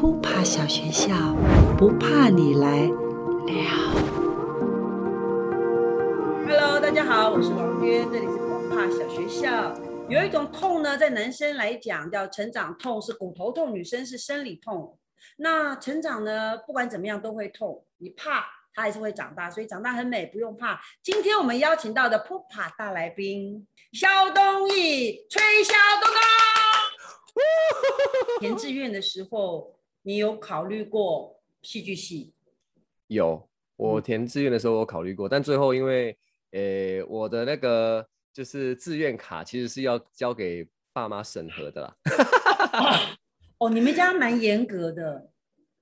扑爬小学校，不怕你来了。Hello，大家好，我是王娟，这里是不怕小学校。有一种痛呢，在男生来讲叫成长痛，是骨头痛；女生是生理痛。那成长呢，不管怎么样都会痛，你怕它还是会长大，所以长大很美，不用怕。今天我们邀请到的扑爬大来宾，肖东义，吹肖东东。填志愿的时候，你有考虑过戏剧系？有，我填志愿的时候我考虑过，但最后因为，呃，我的那个就是志愿卡其实是要交给爸妈审核的啦。哦，你们家蛮严格的，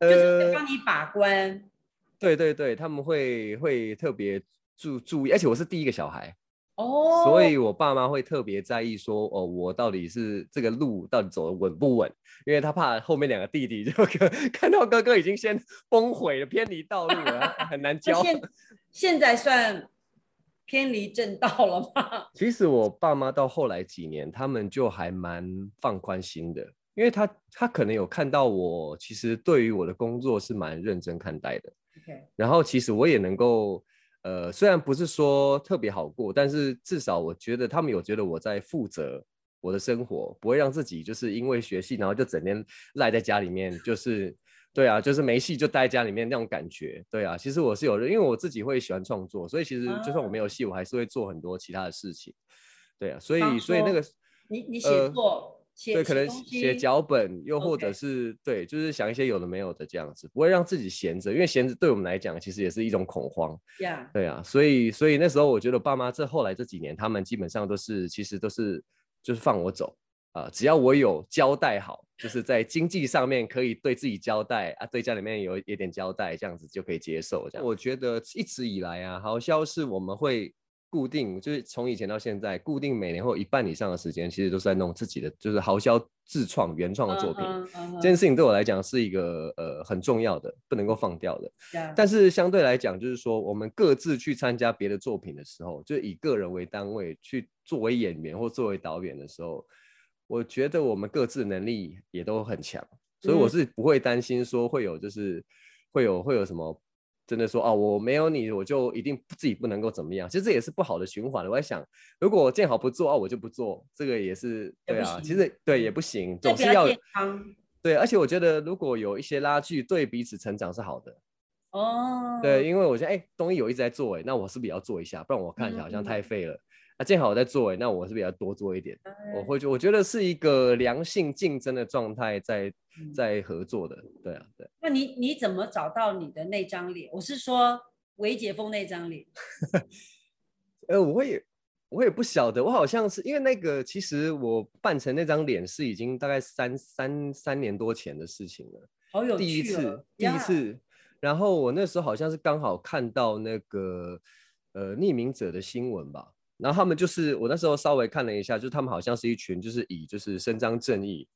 就是帮你把关。对对对，他们会会特别注注意，而且我是第一个小孩。哦，所以我爸妈会特别在意说，哦，我到底是这个路到底走的稳不稳？因为他怕后面两个弟弟就 看到哥哥已经先崩毁了，偏离道路了，很难教。现现在算偏离正道了吗？其实我爸妈到后来几年，他们就还蛮放宽心的，因为他他可能有看到我其实对于我的工作是蛮认真看待的。OK，然后其实我也能够。呃，虽然不是说特别好过，但是至少我觉得他们有觉得我在负责我的生活，不会让自己就是因为学戏，然后就整天赖在家里面，就是对啊，就是没戏就待在家里面那种感觉。对啊，其实我是有，因为我自己会喜欢创作，所以其实就算我没有戏，我还是会做很多其他的事情。对啊，所以所以那个你你写作。对，可能写脚本，又或者是对，就是想一些有的没有的这样子，不会让自己闲着，因为闲着对我们来讲，其实也是一种恐慌。对啊，所以所以那时候我觉得爸妈这后来这几年，他们基本上都是其实都是就是放我走啊，只要我有交代好，就是在经济上面可以对自己交代啊，对家里面有一点交代，这样子就可以接受。这样，我觉得一直以来啊，好像是我们会。固定就是从以前到现在，固定每年或一半以上的时间，其实都是在弄自己的，就是豪销自创原创的作品。这件事情对我来讲是一个呃很重要的，不能够放掉的。但是相对来讲，就是说我们各自去参加别的作品的时候，就以个人为单位去作为演员或作为导演的时候，我觉得我们各自能力也都很强，所以我是不会担心说会有就是会有会有什么。真的说啊，我没有你，我就一定自己不能够怎么样。其实这也是不好的循环。我在想，如果见好不做啊，我就不做，这个也是对啊。其实对也不行，总是要对。而且我觉得如果有一些拉锯，对彼此成长是好的。哦，对，因为我觉得哎，东一有一直在做哎，那我是不是也要做一下？不然我看起来好像太废了。那正好我在做哎，那我是不是要多做一点？我会觉我觉得是一个良性竞争的状态，在在合作的，对啊，对。那你你怎么找到你的那张脸？我是说韦解峰那张脸。呃，我也我也不晓得，我好像是因为那个，其实我扮成那张脸是已经大概三三三年多前的事情了。好有趣第一次，第一次。然后我那时候好像是刚好看到那个呃匿名者的新闻吧。然后他们就是我那时候稍微看了一下，就是他们好像是一群就是以就是伸张正义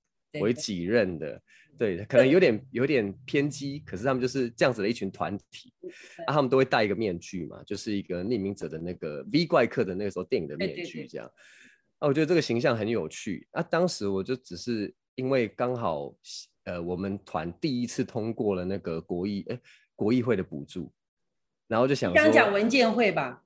为己任的，对，可能有点有点偏激，可是他们就是这样子的一群团体，啊，他们都会戴一个面具嘛，就是一个匿名者的那个 V 怪客的那个时候电影的面具这样，啊，我觉得这个形象很有趣，啊，当时我就只是因为刚好呃我们团第一次通过了那个国议哎国议会的补助，然后就想刚讲文件会吧。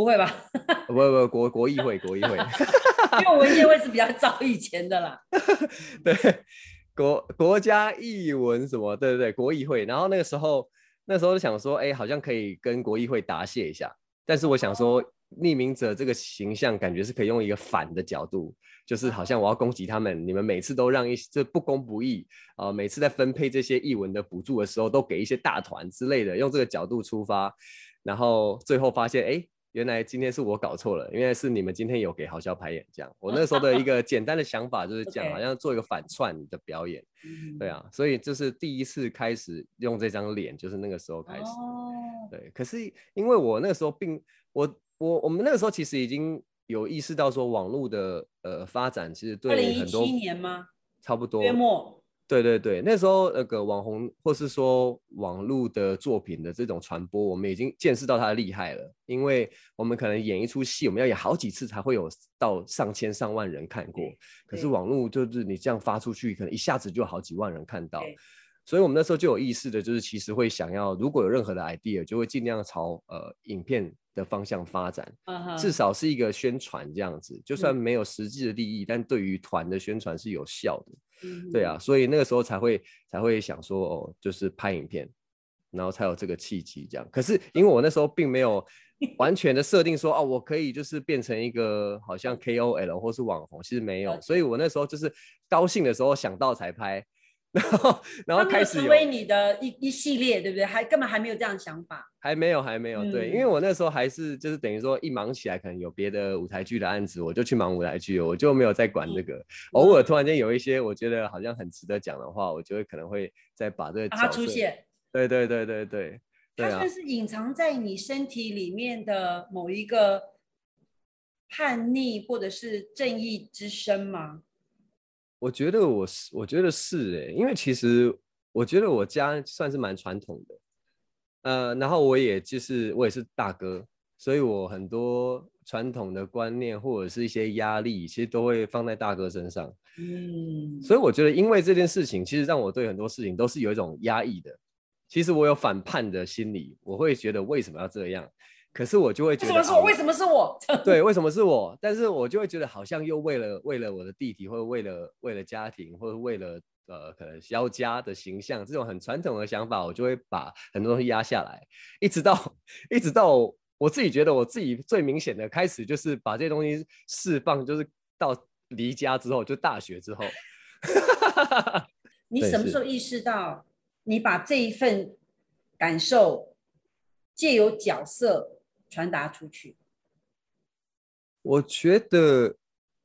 不会吧？不不不，国国议会，国议会，因为文件会是比较早以前的啦。对，国国家译文什么？对对对，国议会。然后那个时候，那时候就想说，哎，好像可以跟国议会答谢一下。但是我想说，匿名者这个形象，感觉是可以用一个反的角度，就是好像我要攻击他们，你们每次都让一这不公不义啊，每次在分配这些译文的补助的时候，都给一些大团之类的，用这个角度出发，然后最后发现，哎。原来今天是我搞错了，因为是你们今天有给豪笑排演这样。我那时候的一 个简单的想法就是这样，好像做一个反串的表演，对啊，所以就是第一次开始用这张脸，就是那个时候开始。对，可是因为我那个时候并我我我们那个时候其实已经有意识到说网络的呃发展其实对很多年吗？差不多月末。对对对，那时候那个网红或是说网络的作品的这种传播，我们已经见识到它的厉害了。因为我们可能演一出戏，我们要演好几次才会有到上千上万人看过。可是网络就是你这样发出去，可能一下子就好几万人看到。所以我们那时候就有意识的，就是其实会想要，如果有任何的 idea，就会尽量朝呃影片的方向发展，至少是一个宣传这样子，就算没有实际的利益，但对于团的宣传是有效的。对啊，所以那个时候才会才会想说，哦，就是拍影片，然后才有这个契机这样。可是因为我那时候并没有 完全的设定说，哦，我可以就是变成一个好像 KOL 或是网红，其实没有。所以我那时候就是高兴的时候想到才拍。然后，然后开始成为你的一一系列，对不对？还根本还没有这样的想法，还没有，还没有。对，因为我那时候还是就是等于说一忙起来，可能有别的舞台剧的案子，我就去忙舞台剧，我就没有再管这个。偶尔突然间有一些我觉得好像很值得讲的话，我就会可能会再把这个它出现。对对对对对，它算是隐藏在你身体里面的某一个叛逆或者是正义之声吗？我觉得我是，我觉得是哎，因为其实我觉得我家算是蛮传统的，呃，然后我也就是我也是大哥，所以我很多传统的观念或者是一些压力，其实都会放在大哥身上。嗯，所以我觉得因为这件事情，其实让我对很多事情都是有一种压抑的。其实我有反叛的心理，我会觉得为什么要这样？可是我就会觉得，为什么是我？为什么是我？对，为什么是我？但是我就会觉得，好像又为了为了我的弟弟，或者为了为了家庭，或者为了呃可能肖家的形象，这种很传统的想法，我就会把很多东西压下来，一直到一直到我自己觉得我自己最明显的开始，就是把这些东西释放，就是到离家之后，就大学之后。你什么时候意识到你把这一份感受借由角色？传达出去。我觉得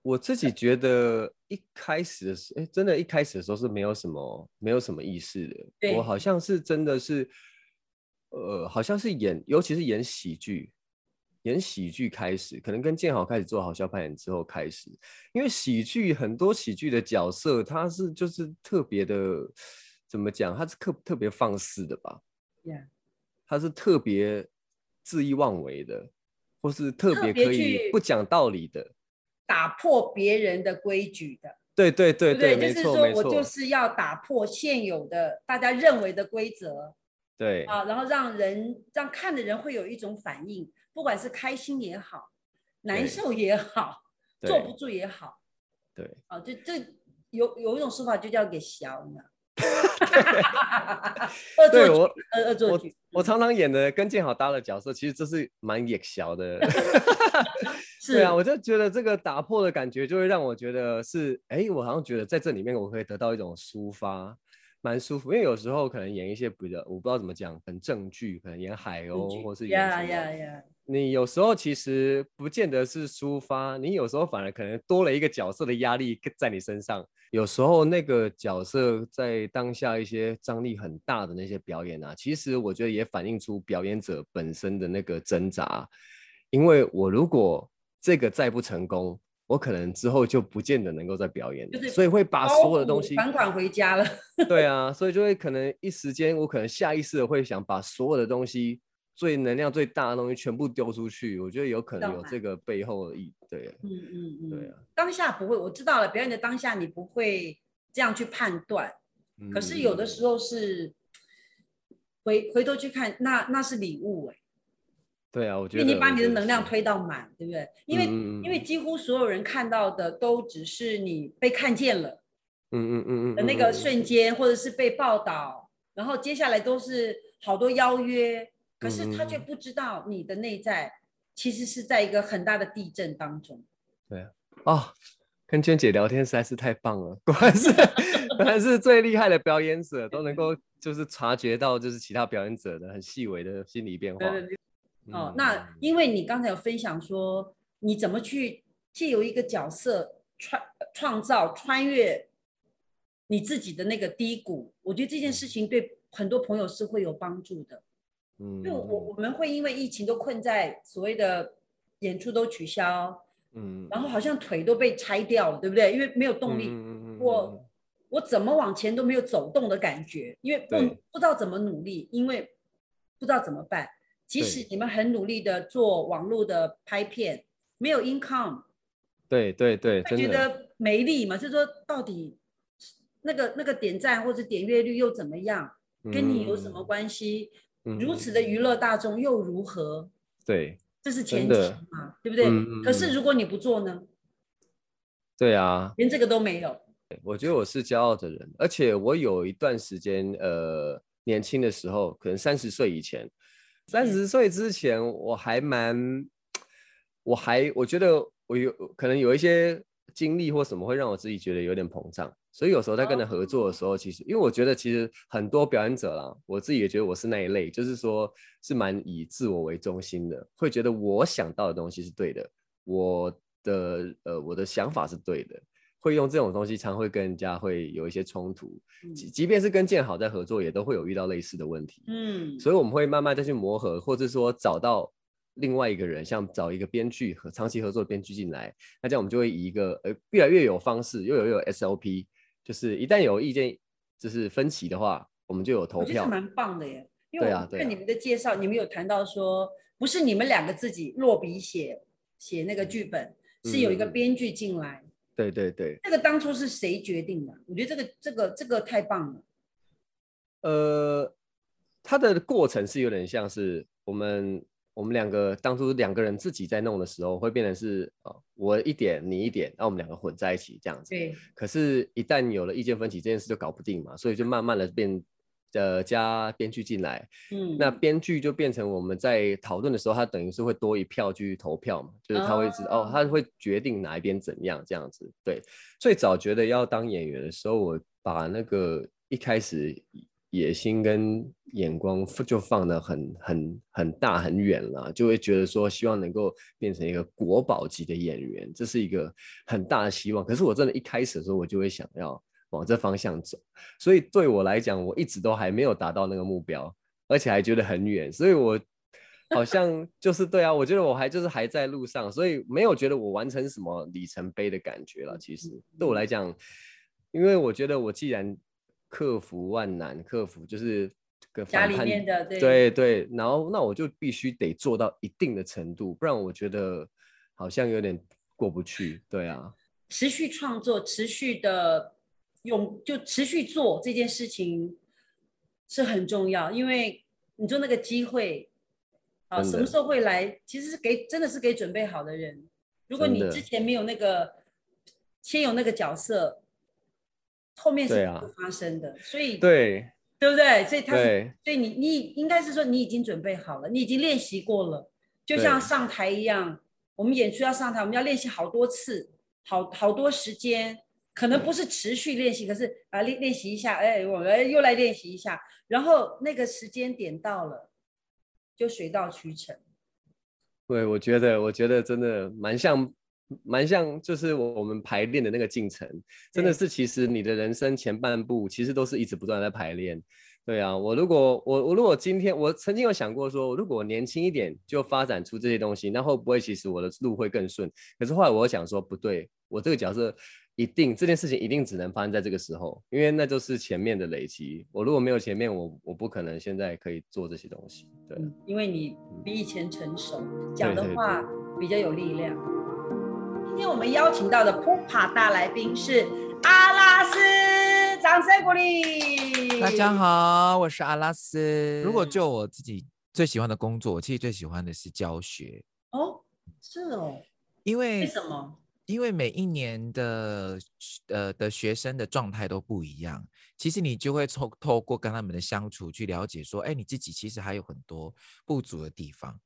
我自己觉得一开始的时候，哎，真的，一开始的时候是没有什么，没有什么意识的。我好像是真的是，呃，好像是演，尤其是演喜剧，演喜剧开始，可能跟建豪开始做好笑扮演之后开始，因为喜剧很多喜剧的角色，他是就是特别的，怎么讲？他是特特别放肆的吧？他是特别。恣意妄为的，或是特别可以不讲道理的，打破别人的规矩的，对对对对，没错没错，我就是要打破现有的大家认为的规则，对。啊，然后让人让看的人会有一种反应，不管是开心也好，难受也好，坐不住也好，对，啊，这这有有一种说法就叫给小呢。对 我恶作剧，我常常演的跟建豪搭的角色，其实这是蛮野小的。对啊，我就觉得这个打破的感觉，就会让我觉得是，哎，我好像觉得在这里面我可以得到一种抒发，蛮舒服。因为有时候可能演一些比较，我不知道怎么讲，很正剧，可能演海鸥或是演什么。你有时候其实不见得是抒发，你有时候反而可能多了一个角色的压力在你身上。有时候那个角色在当下一些张力很大的那些表演啊，其实我觉得也反映出表演者本身的那个挣扎。因为我如果这个再不成功，我可能之后就不见得能够再表演了，所以会把所有的东西款款回家了。对啊，所以就会可能一时间，我可能下意识的会想把所有的东西。最能量最大的东西全部丢出去，我觉得有可能有这个背后的意，对，嗯嗯嗯，对啊。当下不会，我知道了。表演的当下你不会这样去判断，可是有的时候是回回头去看，那那是礼物哎。对啊，我觉得。你把你的能量推到满，对不对？因为因为几乎所有人看到的都只是你被看见了，嗯嗯嗯嗯的那个瞬间，或者是被报道，然后接下来都是好多邀约。可是他却不知道你的内在其实是在一个很大的地震当中。对啊，哦，跟娟姐聊天实在是太棒了，果然是果然是最厉害的表演者，都能够就是察觉到就是其他表演者的很细微的心理变化。哦，那因为你刚才有分享说你怎么去借由一个角色创创造穿越你自己的那个低谷，我觉得这件事情对很多朋友是会有帮助的。嗯，就我我们会因为疫情都困在所谓的演出都取消，嗯，然后好像腿都被拆掉了，对不对？因为没有动力，我我怎么往前都没有走动的感觉，因为不不知道怎么努力，因为不知道怎么办。即使你们很努力的做网络的拍片，没有 income，对对对，会觉得没力嘛？就是说到底那个那个点赞或者点阅率又怎么样？跟你有什么关系？如此的娱乐大众又如何？对，这是前提嘛，对不对？可是如果你不做呢？对啊，连这个都没有。我觉得我是骄傲的人，而且我有一段时间，呃，年轻的时候，可能三十岁以前，三十岁之前，我还蛮，我还我觉得我有可能有一些经历或什么会让我自己觉得有点膨胀，所以有时候在跟他合作的时候，其实因为我觉得其实很多表演者啦，我自己也觉得我是那一类，就是说是蛮以自我为中心的，会觉得我想到的东西是对的，我的呃我的想法是对的。会用这种东西，常会跟人家会有一些冲突，即即便是跟建好在合作，也都会有遇到类似的问题。嗯，所以我们会慢慢再去磨合，或者说找到另外一个人，像找一个编剧和长期合作的编剧进来，那这样我们就会以一个呃越来越有方式，又有又有 SOP，就是一旦有意见就是分歧的话，我们就有投票。蛮棒的耶，因为我看你们的介绍，你们有谈到说，不是你们两个自己落笔写写那个剧本，是有一个编剧进来。对对对，这个当初是谁决定的？我觉得这个这个这个太棒了。呃，它的过程是有点像是我们我们两个当初两个人自己在弄的时候，会变成是啊，我一点你一点，那我们两个混在一起这样子。对。可是，一旦有了意见分歧，这件事就搞不定嘛，所以就慢慢的变。呃，加编剧进来，嗯，那编剧就变成我们在讨论的时候，他等于是会多一票去投票嘛，就是他会知道哦，他会决定哪一边怎样这样子。对，最早觉得要当演员的时候，我把那个一开始野心跟眼光就放的很很很大很远了，就会觉得说希望能够变成一个国宝级的演员，这是一个很大的希望。可是我真的一开始的时候，我就会想要。往这方向走，所以对我来讲，我一直都还没有达到那个目标，而且还觉得很远，所以我好像就是对啊，我觉得我还就是还在路上，所以没有觉得我完成什么里程碑的感觉了。其实对我来讲，因为我觉得我既然克服万难，克服就是个家里面的对对，然后那我就必须得做到一定的程度，不然我觉得好像有点过不去。对啊，持续创作，持续的。用就持续做这件事情是很重要，因为你说那个机会啊，什么时候会来？其实是给真的是给准备好的人。如果你之前没有那个先有那个角色，后面是不会发生的。所以对对不对？所以他所以你你应该是说你已经准备好了，你已经练习过了，就像上台一样，我们演出要上台，我们要练习好多次，好好多时间。可能不是持续练习，可是啊练练习一下，哎，我们又来练习一下，然后那个时间点到了，就水到渠成。对，我觉得，我觉得真的蛮像，蛮像，就是我们排练的那个进程，真的是，其实你的人生前半部其实都是一直不断在排练。对啊，我如果我我如果今天我曾经有想过说，如果我年轻一点就发展出这些东西，那会不会其实我的路会更顺？可是后来我想说，不对，我这个角色。一定这件事情一定只能发生在这个时候，因为那就是前面的累积。我如果没有前面，我我不可能现在可以做这些东西。对，因为你比以前成熟，讲的话比较有力量。今天我们邀请到的普帕大来宾是阿拉斯，掌声鼓励。大家好，我是阿拉斯。如果就我自己最喜欢的工作，我其实最喜欢的是教学。哦，是哦，因为为什么？因为每一年的呃的学生的状态都不一样，其实你就会透透过跟他们的相处去了解，说，哎，你自己其实还有很多不足的地方，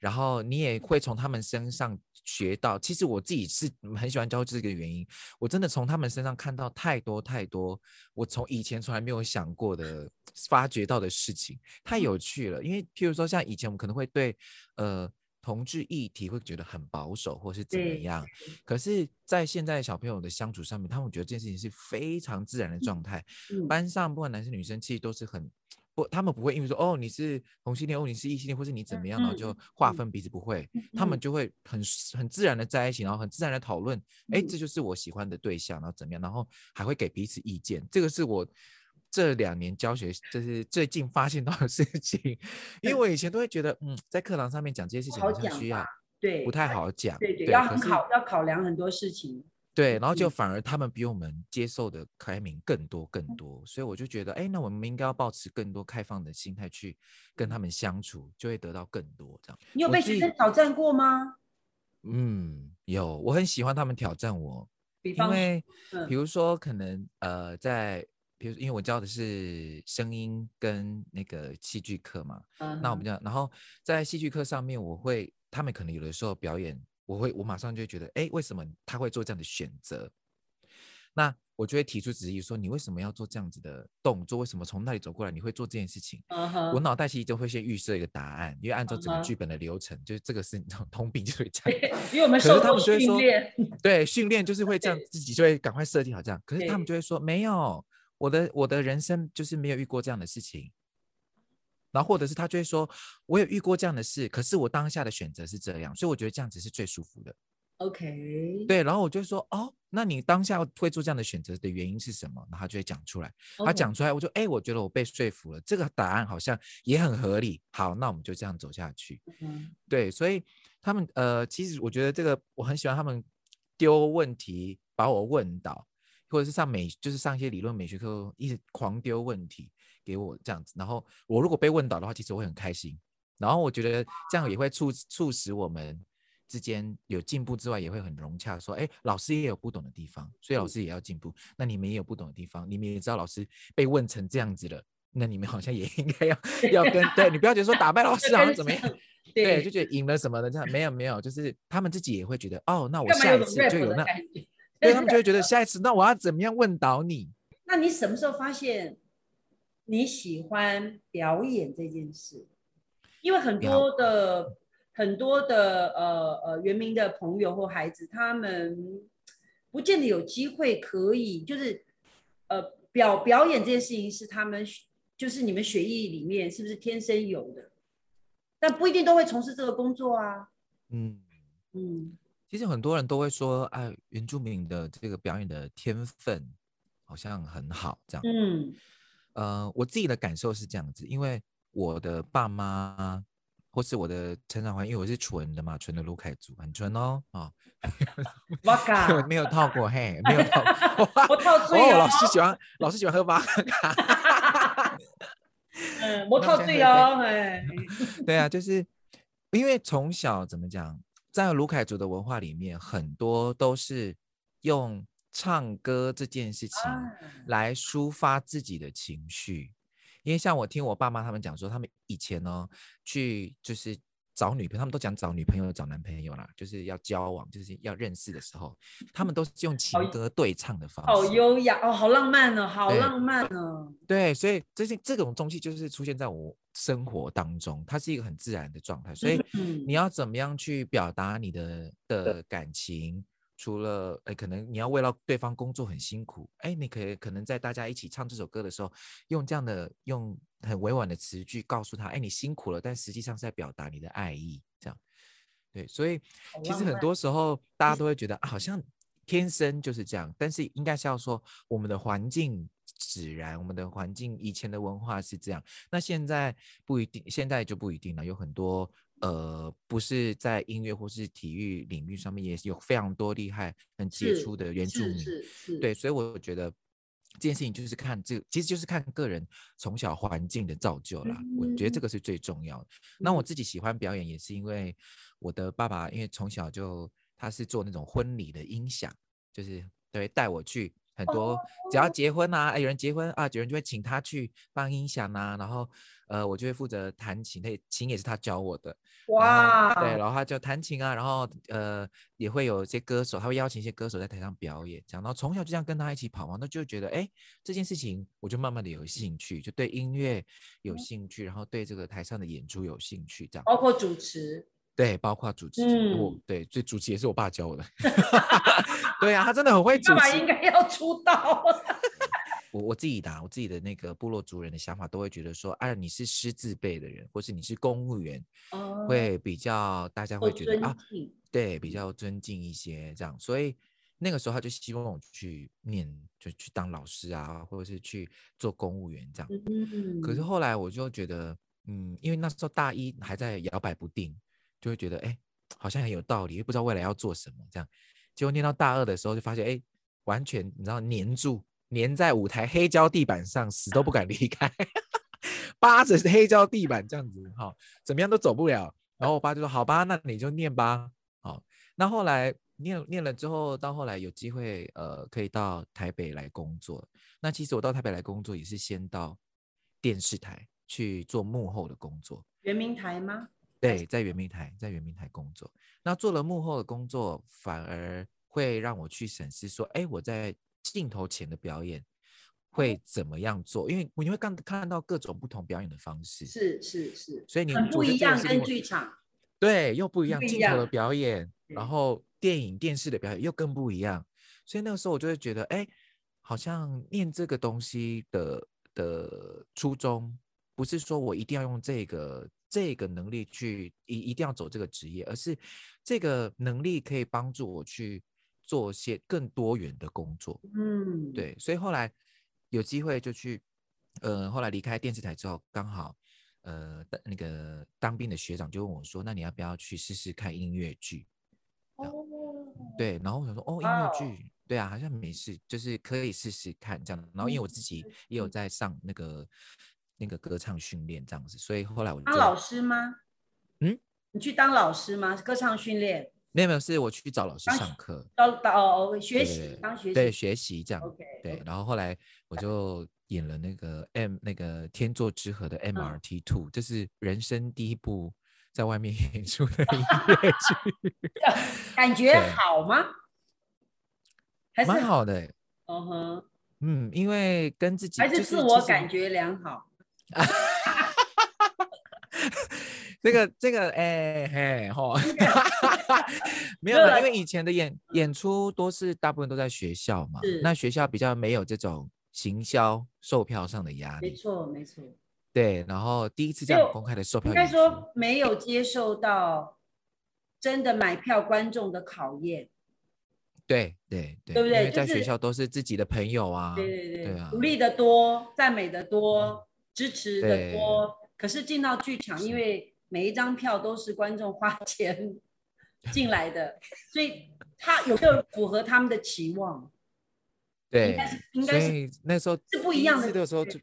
然后你也会从他们身上学到。其实我自己是很喜欢教这个原因，我真的从他们身上看到太多太多，我从以前从来没有想过的发掘到的事情，太有趣了。因为譬如说像以前我们可能会对呃。同志议题会觉得很保守，或是怎么样？可是，在现在小朋友的相处上面，他们觉得这件事情是非常自然的状态。班上不管男生女生，其实都是很不，他们不会因为说哦你是同性恋，哦你是异性恋，或是你怎么样，然后就划分彼此，不会，他们就会很很自然的在一起，然后很自然的讨论，哎，这就是我喜欢的对象，然后怎么样，然后还会给彼此意见。这个是我。这两年教学，就是最近发现到的事情，因为我以前都会觉得，嗯，在课堂上面讲这些事情好像需要，对，不太好讲，对对，要考要考量很多事情。对，然后就反而他们比我们接受的开明更多更多，所以我就觉得，哎，那我们应该要保持更多开放的心态去跟他们相处，就会得到更多这样。你有被学生挑战过吗？嗯，有，我很喜欢他们挑战我，因为比如说可能呃，在比如因为我教的是声音跟那个戏剧课嘛，那我们讲，然后在戏剧课上面，我会他们可能有的时候表演。我会，我马上就会觉得，哎，为什么他会做这样的选择？那我就会提出质疑，说你为什么要做这样子的动作？为什么从那里走过来你会做这件事情？我脑袋其实就会先预设一个答案，因为按照整个剧本的流程，就是这个是通病，就会这样。因为我们受过训练，对，训练就是会这样，自己就会赶快设计好这样。可是他们就会说，没有，我的我的人生就是没有遇过这样的事情。然后或者是他就会说，我有遇过这样的事，可是我当下的选择是这样，所以我觉得这样子是最舒服的。OK，对。然后我就说，哦，那你当下会做这样的选择的原因是什么？然后他就会讲出来。他讲出来，我就哎，我觉得我被说服了，这个答案好像也很合理。好，那我们就这样走下去。嗯，对。所以他们呃，其实我觉得这个我很喜欢他们丢问题把我问倒，或者是上美就是上一些理论美学课一直狂丢问题。给我这样子，然后我如果被问到的话，其实我会很开心。然后我觉得这样也会促促使我们之间有进步之外，也会很融洽。说，哎，老师也有不懂的地方，所以老师也要进步。那你们也有不懂的地方，你们也知道老师被问成这样子了，那你们好像也 应该要 要跟对你不要觉得说打败老师好像怎么样，对，就觉得赢了什么的这样。没有没有，就是他们自己也会觉得，哦，那我下一次就有那，对他们就会 觉得下一次那我要怎么样问倒你？那你什么时候发现？你喜欢表演这件事，因为很多的很多的呃呃原名的朋友或孩子，他们不见得有机会可以，就是呃表表演这件事情是他们就是你们血液里面是不是天生有的？但不一定都会从事这个工作啊。嗯嗯，其实很多人都会说，哎，原住民的这个表演的天分好像很好，这样。嗯。呃，我自己的感受是这样子，因为我的爸妈或是我的成长环境，因为我是纯的嘛，纯的卢凯族，很纯哦，啊，哇嘎，没有套过，嘿，没有套，我套醉哦，老师喜欢，老师喜欢喝哇嘎，嗯，我套醉哦，哎，对啊，就是因为从小怎么讲，在卢凯族的文化里面，很多都是用。唱歌这件事情来抒发自己的情绪，因为像我听我爸妈他们讲说，他们以前呢去就是找女朋友，他们都讲找女朋友、找男朋友啦，就是要交往，就是要认识的时候，他们都是用情歌对唱的方式，好优雅哦，好浪漫哦，好浪漫哦。对，所以这些这种东西就是出现在我生活当中，它是一个很自然的状态。所以你要怎么样去表达你的的感情？除了哎，可能你要为了对方工作很辛苦，哎，你可以可能在大家一起唱这首歌的时候，用这样的用很委婉的词句告诉他，哎，你辛苦了，但实际上是在表达你的爱意，这样，对，所以其实很多时候大家 都会觉得好像天生就是这样，但是应该是要说我们的环境使然，我们的环境以前的文化是这样，那现在不一定，现在就不一定了，有很多。呃，不是在音乐或是体育领域上面，也是有非常多厉害、很杰出的原住民。对，所以我觉得这件事情就是看这，其实就是看个人从小环境的造就啦。我觉得这个是最重要的。那我自己喜欢表演，也是因为我的爸爸，因为从小就他是做那种婚礼的音响，就是对带我去。很多只要结婚啊，有人结婚啊，有人就会请他去放音响啊，然后呃，我就会负责弹琴，那琴也是他教我的。哇，对，然后他就弹琴啊，然后呃，也会有一些歌手，他会邀请一些歌手在台上表演，这样，然后从小就这样跟他一起跑嘛，那就觉得哎，这件事情我就慢慢的有兴趣，就对音乐有兴趣，然后对这个台上的演出有兴趣，这样。包括主持。对，包括主持，我对，最主持也是我爸教我的。对啊，他真的很会主持。爸爸应该要出道。我我自己的，我自己的那个部落族人的想法，都会觉得说，哎，你是师字辈的人，或是你是公务员，会比较大家会觉得啊，对，比较尊敬一些这样。所以那个时候他就希望我去念，就去当老师啊，或者是去做公务员这样。嗯。可是后来我就觉得，嗯，因为那时候大一还在摇摆不定。就会觉得哎，好像很有道理，又不知道未来要做什么这样。结果念到大二的时候就发现，哎，完全你知道粘住，粘在舞台黑胶地板上，死都不敢离开，扒着黑胶地板这样子，哈，怎么样都走不了。然后我爸就说：“好吧，那你就念吧。”好，那后来念念了之后，到后来有机会，呃，可以到台北来工作。那其实我到台北来工作也是先到电视台去做幕后的工作。圆明台吗？对，在圆明台，在圆明台工作。那做了幕后的工作，反而会让我去审视说：“哎，我在镜头前的表演会怎么样做？”因为你会看看到各种不同表演的方式。是是是，所以你不一样，跟剧场。对，又不一样，镜头的表演，然后电影、电视的表演又更不一样。所以那个时候我就会觉得，哎，好像念这个东西的的初衷，不是说我一定要用这个这个能力去一一定要走这个职业，而是这个能力可以帮助我去做些更多元的工作。嗯，对。所以后来有机会就去，呃，后来离开电视台之后，刚好。呃，那个当兵的学长就问我说：“那你要不要去试试看音乐剧？”哦，对，然后我想说：“哦，音乐剧，对啊，好像没事，就是可以试试看这样。”然后因为我自己也有在上那个那个歌唱训练这样子，所以后来我当老师吗？嗯，你去当老师吗？歌唱训练？没有没有，是我去找老师上课，当哦学习当学习对学习这样。OK，对，然后后来我就。演了那个 M 那个天作之合的 MRT Two，这是人生第一部在外面 演出的音乐剧，感觉好吗？还是蛮好的。嗯哼，嗯，因为跟自己还是自我感觉良好。这个这个哎嘿吼，没有了，因为以前的演演出都是大部分都在学校嘛，那学校比较没有这种。行销售票上的压力，没错没错，对。然后第一次这样公开的售票，应该说没有接受到真的买票观众的考验。对对对，对不对？在学校都是自己的朋友啊，对对对，对啊，鼓励的多，赞美的多，支持的多。可是进到剧场，因为每一张票都是观众花 钱进来的，所以他有没有符合他们的期望？对，应该是应该是那时候是不一样的时候，就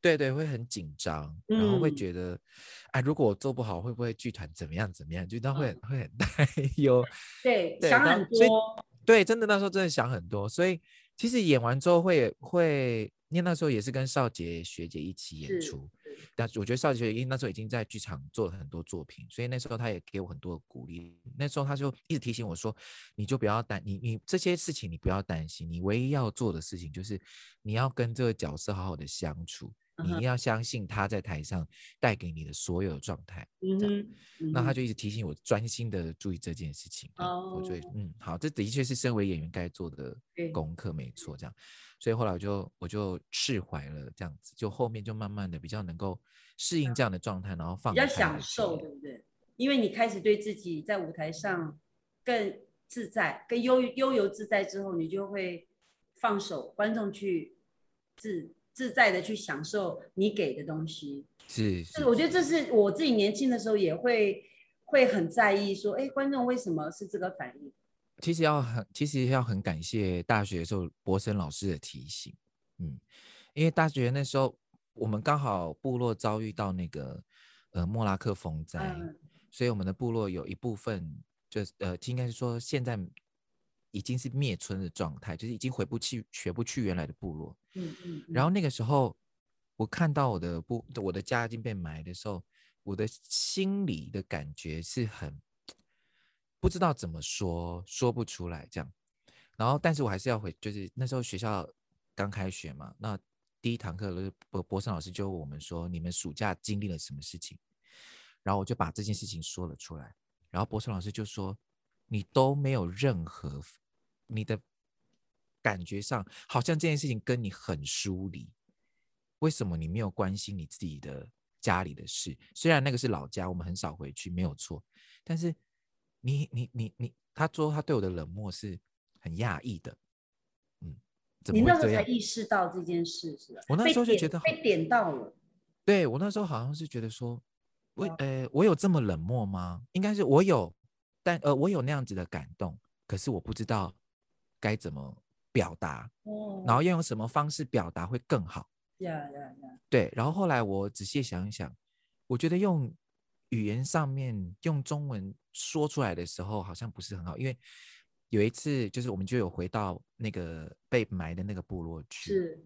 对对，会很紧张，然后会觉得，哎，如果我做不好，会不会剧团怎么样怎么样？就那会会很担忧，对，想很多，对，真的那时候真的想很多，所以其实演完之后会会，因为那时候也是跟少杰学姐一起演出。但我觉得邵杰因那时候已经在剧场做了很多作品，所以那时候他也给我很多的鼓励。那时候他就一直提醒我说：“你就不要担，你你这些事情你不要担心，你唯一要做的事情就是你要跟这个角色好好的相处，你一定要相信他在台上带给你的所有的状态。”嗯那他就一直提醒我专心的注意这件事情。哦，我觉得嗯好，这的确是身为演员该做的功课，没错，这样。所以后来我就我就释怀了，这样子就后面就慢慢的比较能够适应这样的状态，然后放比较享受，对不对？因为你开始对自己在舞台上更自在、更悠悠游自在之后，你就会放手，观众去自自在的去享受你给的东西。是，是，我觉得这是我自己年轻的时候也会会很在意，说，哎，观众为什么是这个反应？其实要很，其实要很感谢大学的时候博森老师的提醒，嗯，因为大学那时候我们刚好部落遭遇到那个呃莫拉克风灾，所以我们的部落有一部分就呃应该是说现在已经是灭村的状态，就是已经回不去学不去原来的部落，嗯嗯，然后那个时候我看到我的部我的家已经被埋的时候，我的心里的感觉是很。不知道怎么说，说不出来这样。然后，但是我还是要回，就是那时候学校刚开学嘛。那第一堂课，博博生老师就问我们说：“你们暑假经历了什么事情？”然后我就把这件事情说了出来。然后博生老师就说：“你都没有任何，你的感觉上好像这件事情跟你很疏离。为什么你没有关心你自己的家里的事？虽然那个是老家，我们很少回去，没有错，但是。”你你你你，他说他对我的冷漠是很讶异的，嗯，怎么你那时候才意识到这件事是吧？我那时候就觉得被点到了，对我那时候好像是觉得说，我呃我有这么冷漠吗？应该是我有，但呃我有那样子的感动，可是我不知道该怎么表达，然后要用什么方式表达会更好。对，然后后来我仔细想一想，我觉得用语言上面用中文说出来的时候，好像不是很好，因为有一次就是我们就有回到那个被埋的那个部落去，是，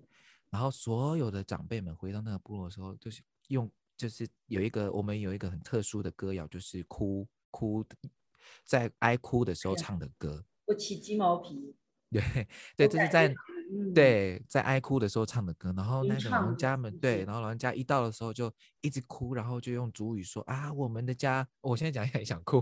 然后所有的长辈们回到那个部落的时候，就是用就是有一个我们有一个很特殊的歌谣，就是哭哭在哀哭的时候唱的歌，我起鸡毛皮。对对，这是在 对在哀哭的时候唱的歌，然后那个老人家们对，然后老人家一到的时候就一直哭，然后就用主语说啊，我们的家，我现在讲也想哭，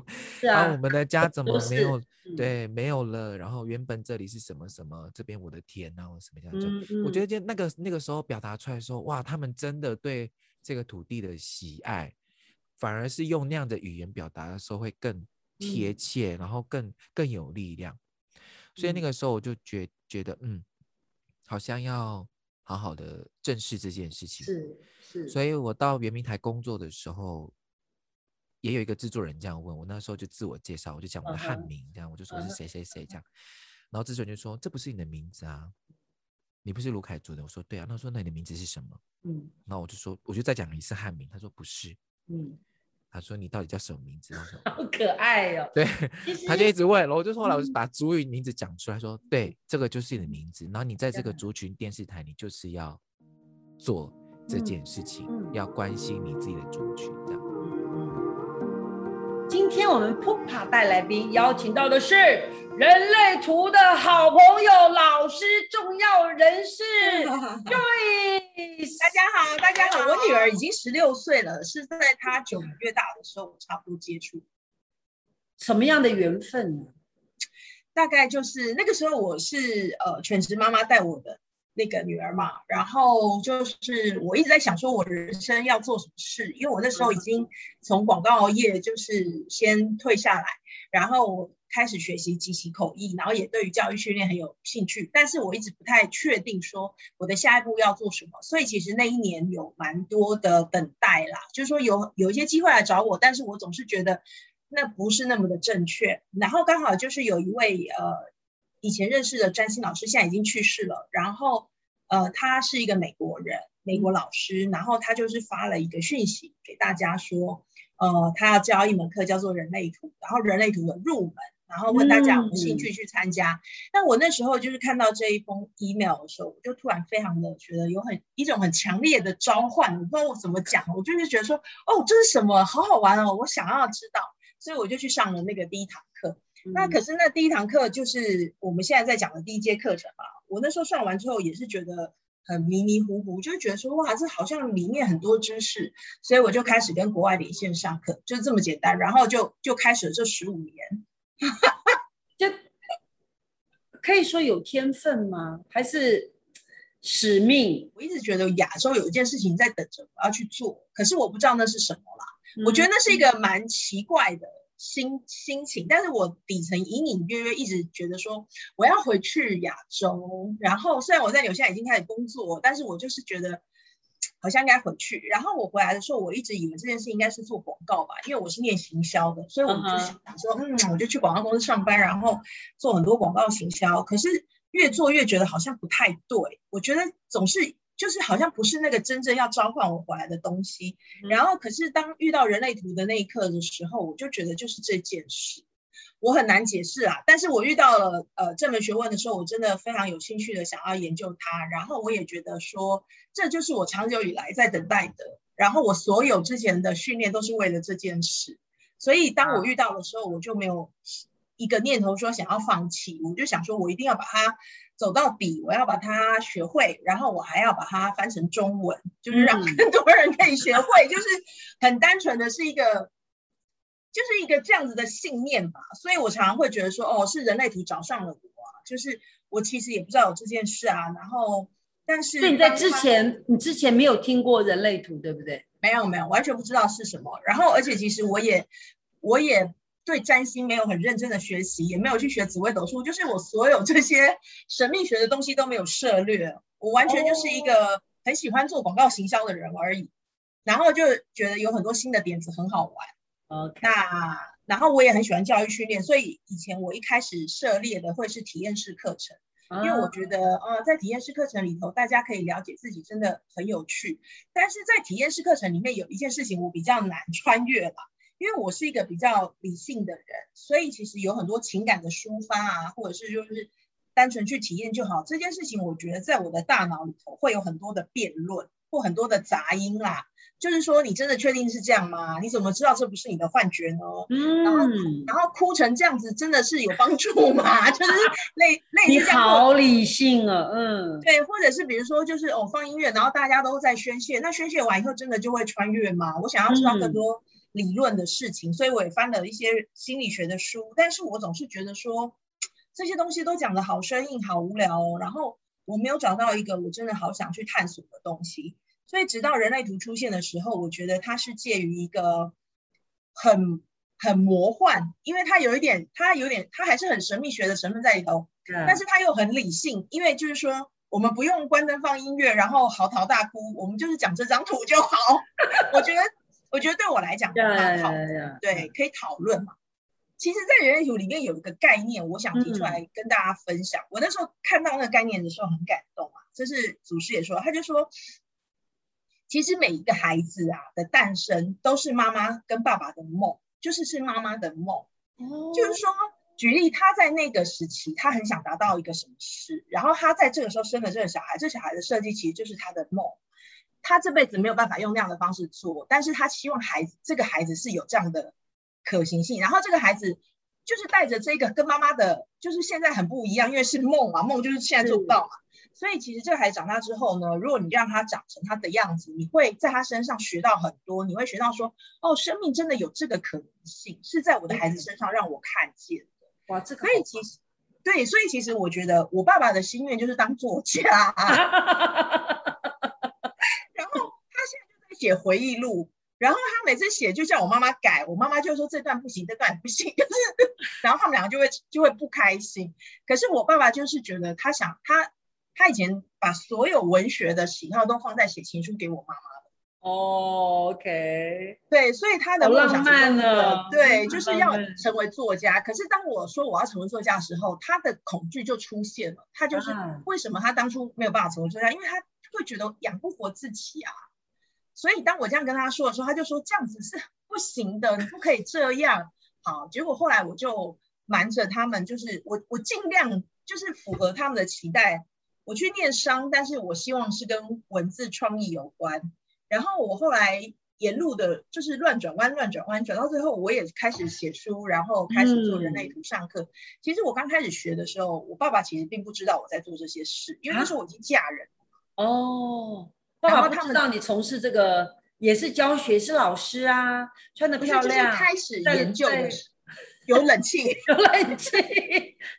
啊，我们的家怎么没有对没有了？然后原本这里是什么什么，这边我的天然后什么样就我觉得就那个那个时候表达出来说，哇，他们真的对这个土地的喜爱，反而是用那样的语言表达的时候会更贴切，然后更更有力量。所以那个时候我就觉觉得，嗯，好像要好好的正视这件事情。是是。所以我到圆明台工作的时候，也有一个制作人这样问我，那时候就自我介绍，我就讲我的汉名，这样我就说是谁谁谁这样。然后制作人就说：“这不是你的名字啊，你不是卢凯族的。”我说：“对啊。”他说：“那你的名字是什么？”嗯。然后我就说：“我就再讲一次汉名。”他说：“不是。”嗯。他说：“你到底叫什么名字？”好可爱哦。对，他就一直问，然后我就说：“后来我就把族语名字讲出来，说：对，这个就是你的名字。然后你在这个族群电视台，你就是要做这件事情，要关心你自己的族群，这样。”今天我们 Pupa 带来宾邀请到的是人类图的好朋友、老师、重要人士 Joyce。大家好，大家好。我女儿已经十六岁了，是在她九个月大的时候我差不多接触。什么样的缘分呢？大概就是那个时候，我是呃全职妈妈带我的。那个女儿嘛，然后就是我一直在想说，我人生要做什么事，因为我那时候已经从广告业就是先退下来，然后开始学习即席口译，然后也对于教育训练很有兴趣，但是我一直不太确定说我的下一步要做什么，所以其实那一年有蛮多的等待啦，就是说有有一些机会来找我，但是我总是觉得那不是那么的正确，然后刚好就是有一位呃。以前认识的占星老师现在已经去世了，然后，呃，他是一个美国人，美国老师，然后他就是发了一个讯息给大家说，呃，他要教一门课叫做人类图，然后人类图的入门，然后问大家有没有兴趣去参加。那我那时候就是看到这一封 email 的时候，我就突然非常的觉得有很一种很强烈的召唤，我不知道我怎么讲，我就是觉得说，哦，这是什么？好好玩哦，我想要知道，所以我就去上了那个第一堂课。那可是那第一堂课就是我们现在在讲的第一节课程嘛。我那时候上完之后也是觉得很迷迷糊糊，就觉得说哇，这好像里面很多知识，所以我就开始跟国外连线上课，就这么简单。然后就就开始了这十五年，就可以说有天分吗？还是使命？我一直觉得亚洲有一件事情在等着我要去做，可是我不知道那是什么啦。我觉得那是一个蛮奇怪的。心心情，但是我底层隐隐约约一直觉得说我要回去亚洲，然后虽然我在纽西兰已经开始工作，但是我就是觉得好像应该回去。然后我回来的时候，我一直以为这件事应该是做广告吧，因为我是念行销的，所以我就想说，嗯，我就去广告公司上班，然后做很多广告行销。可是越做越觉得好像不太对，我觉得总是。就是好像不是那个真正要召唤我回来的东西，然后可是当遇到人类图的那一刻的时候，我就觉得就是这件事，我很难解释啊。但是我遇到了呃这门学问的时候，我真的非常有兴趣的想要研究它，然后我也觉得说这就是我长久以来在等待的，然后我所有之前的训练都是为了这件事，所以当我遇到的时候，我就没有一个念头说想要放弃，我就想说我一定要把它。走到底，我要把它学会，然后我还要把它翻成中文，就是让更多人可以学会，就是很单纯的是一个，就是一个这样子的信念吧。所以我常常会觉得说，哦，是人类图找上了我，啊，就是我其实也不知道有这件事啊。然后，但是，所以你在之前，你之前没有听过人类图，对不对？没有，没有，完全不知道是什么。然后，而且其实我也，我也。对占星没有很认真的学习，也没有去学紫微斗数，就是我所有这些神秘学的东西都没有涉略。我完全就是一个很喜欢做广告行销的人而已，然后就觉得有很多新的点子很好玩。OK，那然后我也很喜欢教育训练，所以以前我一开始涉猎的会是体验式课程，因为我觉得呃在体验式课程里头，大家可以了解自己真的很有趣。但是在体验式课程里面有一件事情我比较难穿越了，因为我是一个比较理性的人，所以其实有很多情感的抒发啊，或者是就是单纯去体验就好这件事情，我觉得在我的大脑里头会有很多的辩论或很多的杂音啦。就是说，你真的确定是这样吗？你怎么知道这不是你的幻觉呢？嗯，然后然后哭成这样子，真的是有帮助吗？就是类类似你好理性啊，嗯，对，或者是比如说，就是哦放音乐，然后大家都在宣泄，那宣泄完以后，真的就会穿越吗？我想要知道更多理论的事情，所以我也翻了一些心理学的书，但是我总是觉得说这些东西都讲的好生硬，好无聊哦，然后我没有找到一个我真的好想去探索的东西。所以，直到人类图出现的时候，我觉得它是介于一个很很魔幻，因为它有一点，它有点，它还是很神秘学的成分在里头，但是它又很理性，因为就是说，我们不用关灯放音乐，然后嚎啕大哭，我们就是讲这张图就好。我觉得，我觉得对我来讲蛮好，对，可以讨论嘛。其实，在人类图里面有一个概念，我想提出来跟大家分享。我那时候看到那个概念的时候很感动啊，就是祖师也说，他就说。其实每一个孩子啊的诞生都是妈妈跟爸爸的梦，就是是妈妈的梦。哦，就是说，举例他在那个时期，他很想达到一个什么事，然后他在这个时候生了这个小孩，这小孩的设计其实就是他的梦。他这辈子没有办法用那样的方式做，但是他希望孩子这个孩子是有这样的可行性，然后这个孩子就是带着这个跟妈妈的，就是现在很不一样，因为是梦嘛，梦就是现在做不到嘛。所以其实这个孩子长大之后呢，如果你让他长成他的样子，你会在他身上学到很多。你会学到说，哦，生命真的有这个可能性，是在我的孩子身上让我看见的。哇，这个所以其实对，所以其实我觉得我爸爸的心愿就是当作家。写回忆录，然后他每次写就叫我妈妈改，我妈妈就说这段不行，这段不行，就是，然后他们两个就会就会不开心。可是我爸爸就是觉得他想他。他以前把所有文学的喜好都放在写情书给我妈妈了。哦，OK，对，所以他的梦想是对，就是要成为作家。可是当我说我要成为作家的时候，他的恐惧就出现了。他就是为什么他当初没有办法成为作家？因为他会觉得养不活自己啊。所以当我这样跟他说的时候，他就说这样子是不行的，你不可以这样。好，结果后来我就瞒着他们，就是我我尽量就是符合他们的期待。我去念商，但是我希望是跟文字创意有关。然后我后来沿路的，就是乱转弯，乱转弯，转到最后，我也开始写书，然后开始做人类图上课。其实我刚开始学的时候，我爸爸其实并不知道我在做这些事，因为那时候我已经嫁人了哦。爸爸不知道你从事这个，也是教学，是老师啊，穿的漂亮。开始研究有冷气，有冷气，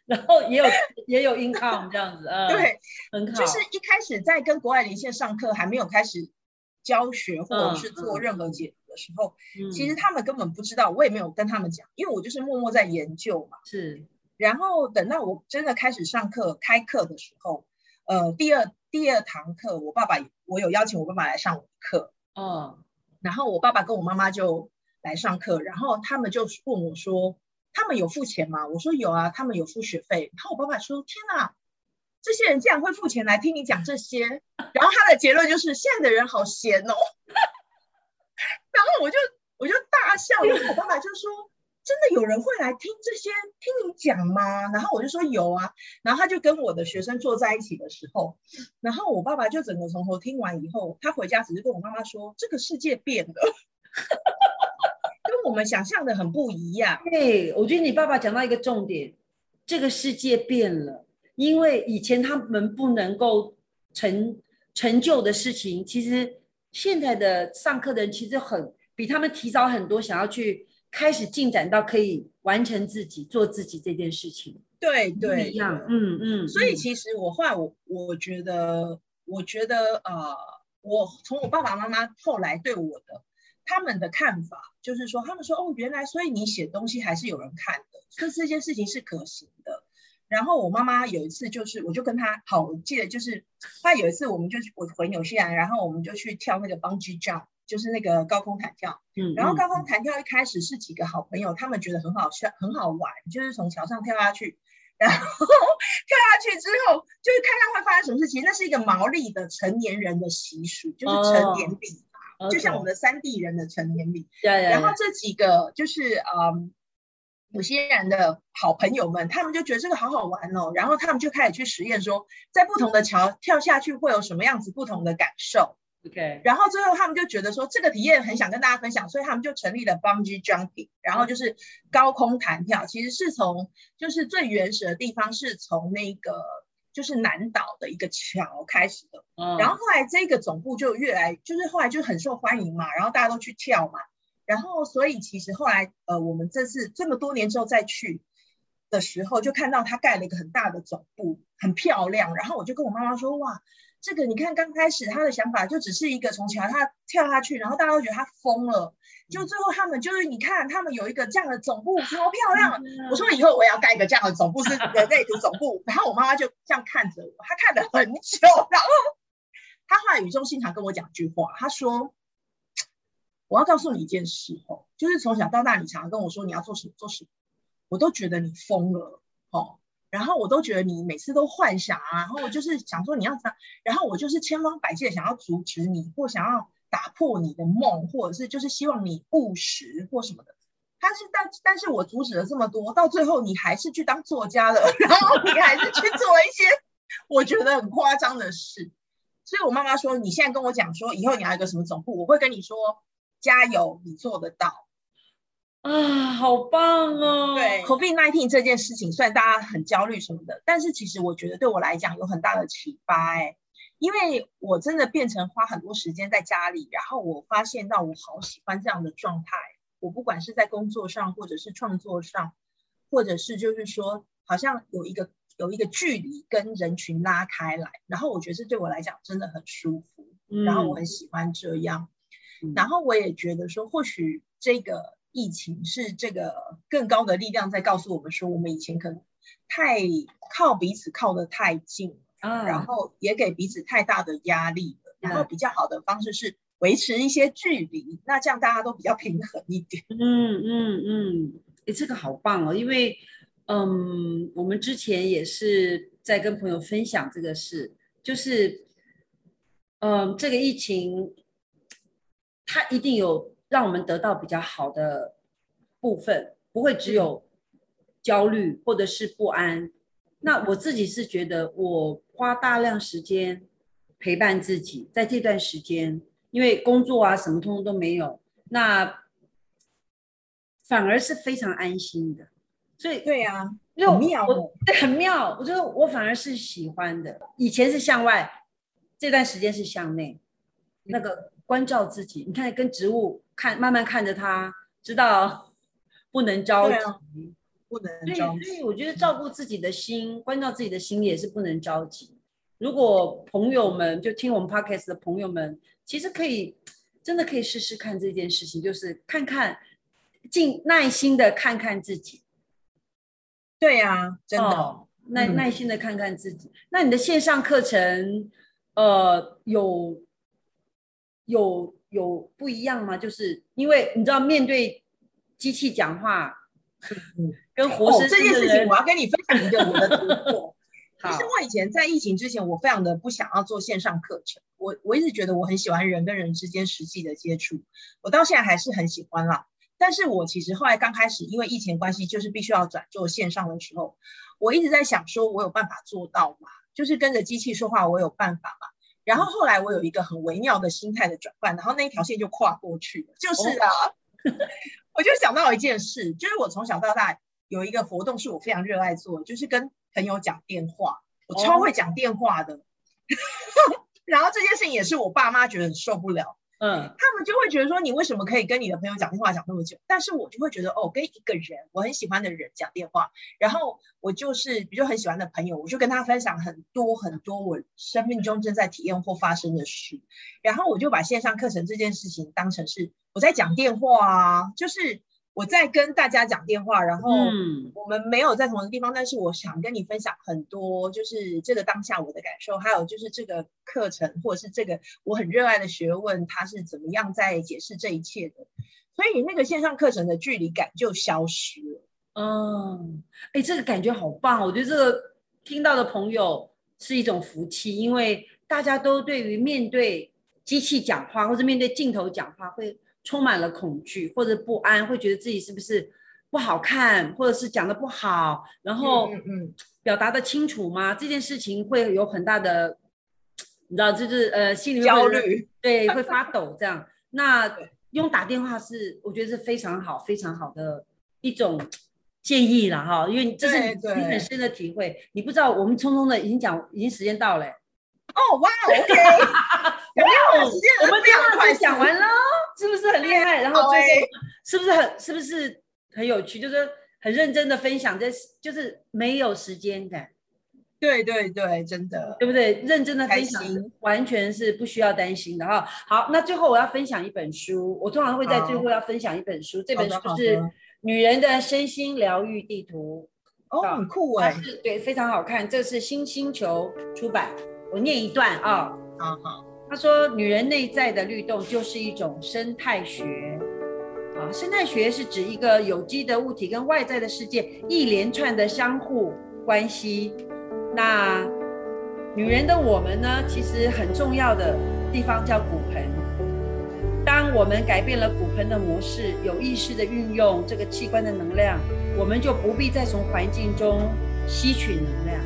然后也有也有 income 这样子啊，对，很好。就是一开始在跟国外连线上课，还没有开始教学或者是做任何解读的时候，其实他们根本不知道，我也没有跟他们讲，因为我就是默默在研究嘛。是，然后等到我真的开始上课开课的时候，呃，第二第二堂课，我爸爸我有邀请我爸爸来上我的课，嗯，然后我爸爸跟我妈妈就来上课，然后他们就问我说。他们有付钱吗？我说有啊，他们有付学费。然后我爸爸说：“天哪，这些人竟然会付钱来听你讲这些。”然后他的结论就是现在的人好闲哦。然后我就我就大笑，因为我爸爸就说：“真的有人会来听这些听你讲吗？”然后我就说有啊。然后他就跟我的学生坐在一起的时候，然后我爸爸就整个从头听完以后，他回家只是跟我妈妈说：“这个世界变了。”跟我们想象的很不一样。对，我觉得你爸爸讲到一个重点，这个世界变了，因为以前他们不能够成成就的事情，其实现在的上课的人其实很比他们提早很多，想要去开始进展到可以完成自己做自己这件事情。对对，一样，嗯嗯。所以其实我后来我我觉得，我觉得呃，我从我爸爸妈妈后来对我的。他们的看法就是说，他们说哦，原来所以你写东西还是有人看的，所以这件事情是可行的。然后我妈妈有一次就是，我就跟她好，我记得就是，她有一次我们就我回纽西兰，然后我们就去跳那个 bungee jump，就是那个高空弹跳。嗯，然后高空弹跳一开始是几个好朋友，他们觉得很好笑，很好玩，就是从桥上跳下去，然后 跳下去之后，就是看看会发生什么事情。那是一个毛利的成年人的习俗，就是成年礼嘛，就像我们的三地人的成年礼。对。然后这几个就是嗯。有些人的好朋友们，他们就觉得这个好好玩哦，然后他们就开始去实验，说在不同的桥跳下去会有什么样子不同的感受。OK，然后最后他们就觉得说这个体验很想跟大家分享，所以他们就成立了 bungee jumping，然后就是高空弹跳。其实是从就是最原始的地方是从那个就是南岛的一个桥开始的，然后后来这个总部就越来就是后来就很受欢迎嘛，然后大家都去跳嘛。然后，所以其实后来，呃，我们这次这么多年之后再去的时候，就看到他盖了一个很大的总部，很漂亮。然后我就跟我妈妈说：“哇，这个你看，刚开始他的想法就只是一个从桥他跳下去，然后大家都觉得他疯了。就最后他们就是你看，他们有一个这样的总部，超漂亮。我说以后我也要盖一个这样的总部，是人类图总部。然后我妈妈就这样看着我，她看了很久，然后她后来语重心长跟我讲句话，她说。我要告诉你一件事哦，就是从小到大，你常常跟我说你要做什么做什么，我都觉得你疯了哦。然后我都觉得你每次都幻想啊，然后我就是想说你要怎，然后我就是千方百计的想要阻止你，或想要打破你的梦，或者是就是希望你务实或什么的。但是但但是我阻止了这么多，到最后你还是去当作家了，然后你还是去做一些我觉得很夸张的事。所以我妈妈说，你现在跟我讲说以后你要一个什么总部，我会跟你说。加油，你做得到啊！好棒哦。对，COVID nineteen 这件事情，虽然大家很焦虑什么的，但是其实我觉得对我来讲有很大的启发哎，因为我真的变成花很多时间在家里，然后我发现到我好喜欢这样的状态。我不管是在工作上，或者是创作上，或者是就是说，好像有一个有一个距离跟人群拉开来，然后我觉得这对我来讲真的很舒服，然后我很喜欢这样。然后我也觉得说，或许这个疫情是这个更高的力量在告诉我们说，我们以前可能太靠彼此靠得太近啊，然后也给彼此太大的压力了。然后比较好的方式是维持一些距离，那这样大家都比较平衡一点。嗯嗯嗯，哎，这个好棒哦，因为嗯，我们之前也是在跟朋友分享这个事，就是嗯，这个疫情。它一定有让我们得到比较好的部分，不会只有焦虑或者是不安。那我自己是觉得，我花大量时间陪伴自己，在这段时间，因为工作啊什么通通都没有，那反而是非常安心的。所以对呀，很妙，对，很妙。我觉得我反而是喜欢的。以前是向外，这段时间是向内，那个。关照自己，你看跟植物看，慢慢看着他，知道不能着急，不能着急。所以我觉得照顾自己的心，关照自己的心也是不能着急。如果朋友们就听我们 podcast 的朋友们，其实可以真的可以试试看这件事情，就是看看，尽耐心的看看自己。对呀，真的耐耐心的看看自己。那你的线上课程，呃，有。有有不一样吗？就是因为你知道，面对机器讲话，跟活生生这件事情，我要跟你分享一个我的突破。其实我以前在疫情之前，我非常的不想要做线上课程。我我一直觉得我很喜欢人跟人之间实际的接触，我到现在还是很喜欢啦。但是我其实后来刚开始，因为疫情关系，就是必须要转做线上的时候，我一直在想，说我有办法做到吗？就是跟着机器说话，我有办法吗？然后后来我有一个很微妙的心态的转换，然后那一条线就跨过去了。就是啊，我就想到一件事，就是我从小到大有一个活动是我非常热爱做，就是跟朋友讲电话，我超会讲电话的。然后这件事情也是我爸妈觉得很受不了。嗯，他们就会觉得说，你为什么可以跟你的朋友讲电话讲那么久？但是我就会觉得，哦，跟一个人我很喜欢的人讲电话，然后我就是比如很喜欢的朋友，我就跟他分享很多很多我生命中正在体验或发生的事，然后我就把线上课程这件事情当成是我在讲电话啊，就是。我在跟大家讲电话，然后我们没有在同一个地方，但是我想跟你分享很多，就是这个当下我的感受，还有就是这个课程或者是这个我很热爱的学问，它是怎么样在解释这一切的，所以那个线上课程的距离感就消失了。嗯，哎，这个感觉好棒，我觉得这个听到的朋友是一种福气，因为大家都对于面对机器讲话或者面对镜头讲话会。充满了恐惧或者不安，会觉得自己是不是不好看，或者是讲的不好，然后嗯表达的清楚吗？这件事情会有很大的，你知道，就是呃心里焦虑，对，会发抖这样。那用打电话是我觉得是非常好、非常好的一种建议了哈，因为这是你很深的体会。你不知道，我们匆匆的已经讲，已经时间到了。哦，哇，OK，有没有时间？我们电话快讲完了。是不是很厉害？然后最后是不是很是不是很有趣？就是很认真的分享，这就是没有时间感。对对对，真的，对不对？认真的分享，完全是不需要担心的哈。好，那最后我要分享一本书，我通常会在最后要分享一本书。这本书是《女人的身心疗愈地图》。哦，很酷哎，是对，非常好看。这是新星球出版，我念一段啊。好好。他说：“女人内在的律动就是一种生态学啊，生态学是指一个有机的物体跟外在的世界一连串的相互关系。那女人的我们呢，其实很重要的地方叫骨盆。当我们改变了骨盆的模式，有意识的运用这个器官的能量，我们就不必再从环境中吸取能量。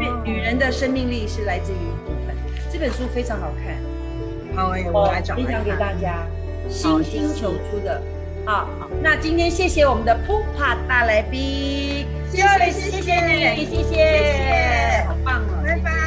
因为女人的生命力是来自于骨盆。”这本书非常好看，好诶，我来找分享给大家。新星球出的，啊，那今天谢谢我们的 Pupa 大来宾，谢谢，谢谢。你，谢谢，好棒哦。